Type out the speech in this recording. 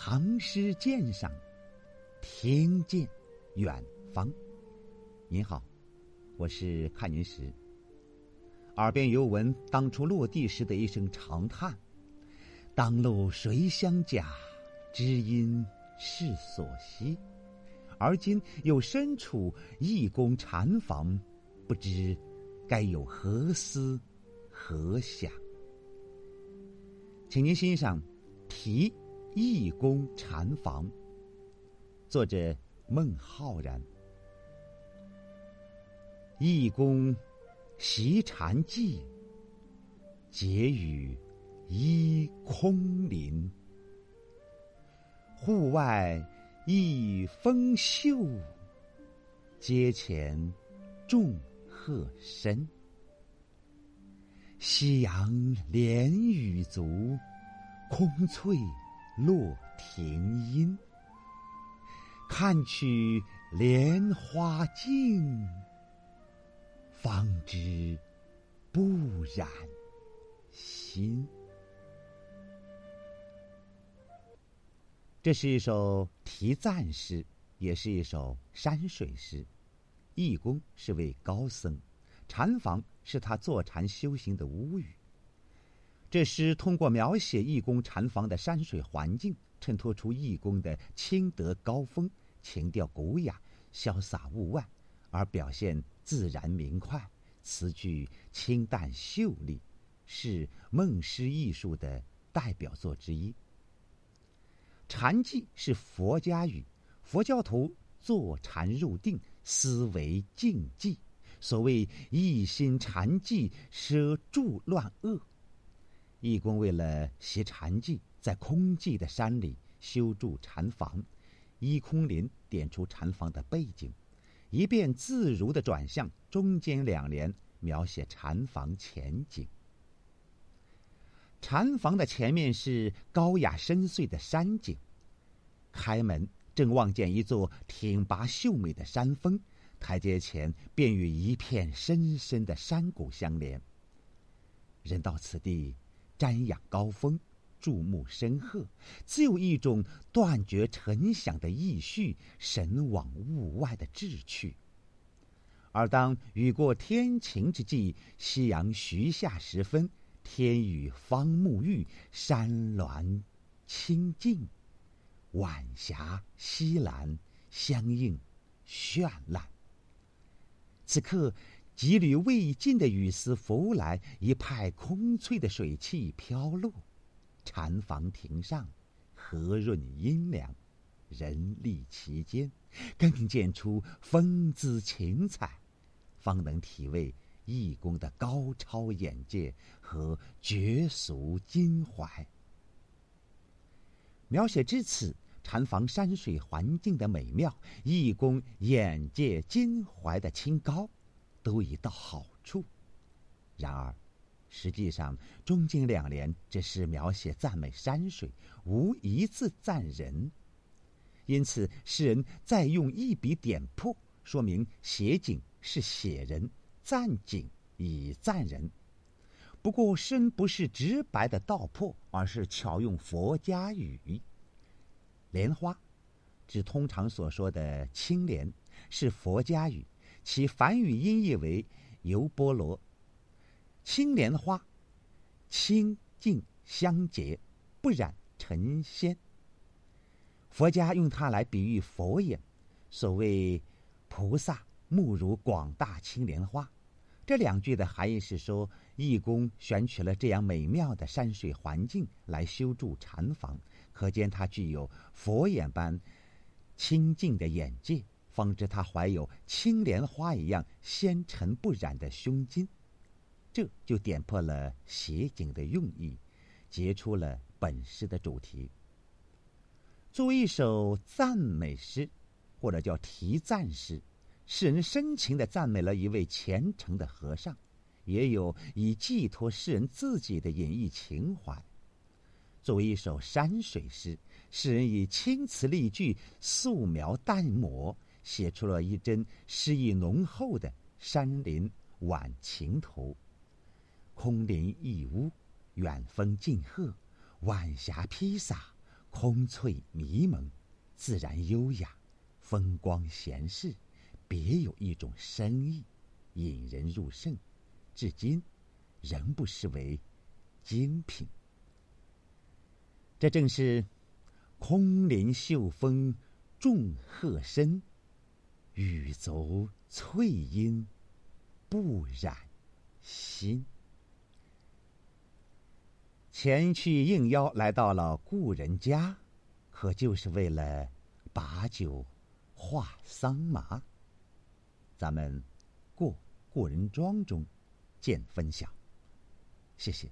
唐诗鉴赏，听见远方。您好，我是看云石。耳边犹闻当初落地时的一声长叹：“当路谁相甲？知音是所惜。”而今又身处义工禅房，不知该有何思何想。请您欣赏题。义工禅房，作者孟浩然。义工习禅寂，结语依空林。户外一风秀，阶前众鹤深。夕阳连雨足，空翠。落庭阴，看取莲花净，方知不染心。这是一首题赞诗，也是一首山水诗。义工是位高僧，禅房是他坐禅修行的屋宇。这诗通过描写义工禅房的山水环境，衬托出义工的清德高风、情调古雅、潇洒物外，而表现自然明快，词句清淡秀丽，是梦诗艺术的代表作之一。禅寂是佛家语，佛教徒坐禅入定，思维静寂。所谓一心禅寂，舍诸乱恶。义工为了习禅寂，在空寂的山里修筑禅房，依空林点出禅房的背景，一遍自如的转向中间两联，描写禅房前景。禅房的前面是高雅深邃的山景，开门正望见一座挺拔秀美的山峰，台阶前便与一片深深的山谷相连。人到此地。瞻仰高峰，注目深壑，自有一种断绝尘响的意绪，神往物外的志趣。而当雨过天晴之际，夕阳徐下时分，天宇方沐浴，山峦清净，晚霞西蓝，相映绚烂。此刻。几缕未尽的雨丝拂来，一派空翠的水汽飘落。禅房亭上，和润阴凉，人立其间，更见出风姿情采，方能体味义工的高超眼界和绝俗襟怀。描写至此，禅房山水环境的美妙，义工眼界襟怀的清高。都已到好处，然而，实际上中经两联只是描写赞美山水，无一字赞人。因此，诗人再用一笔点破，说明写景是写人，赞景以赞人。不过，诗人不是直白的道破，而是巧用佛家语。莲花，指通常所说的青莲，是佛家语。其梵语音译为“尤波罗”，青莲花，清净香洁，不染尘仙。佛家用它来比喻佛眼，所谓“菩萨目如广大青莲花”。这两句的含义是说，义工选取了这样美妙的山水环境来修筑禅房，可见他具有佛眼般清净的眼界。方知他怀有青莲花一样纤尘不染的胸襟，这就点破了写景的用意，结出了本诗的主题。作为一首赞美诗，或者叫题赞诗，诗人深情的赞美了一位虔诚的和尚，也有以寄托诗人自己的隐逸情怀。作为一首山水诗，诗人以青词丽句素描淡抹。写出了一帧诗意浓厚的山林晚晴图。空林一屋，远峰近鹤，晚霞披洒，空翠迷蒙，自然优雅，风光闲适，别有一种深意，引人入胜，至今仍不失为精品。这正是空灵秀峰众鹤身，雨足翠阴不染心。前去应邀来到了故人家，可就是为了把酒话桑麻。咱们过故人庄中见分晓，谢谢。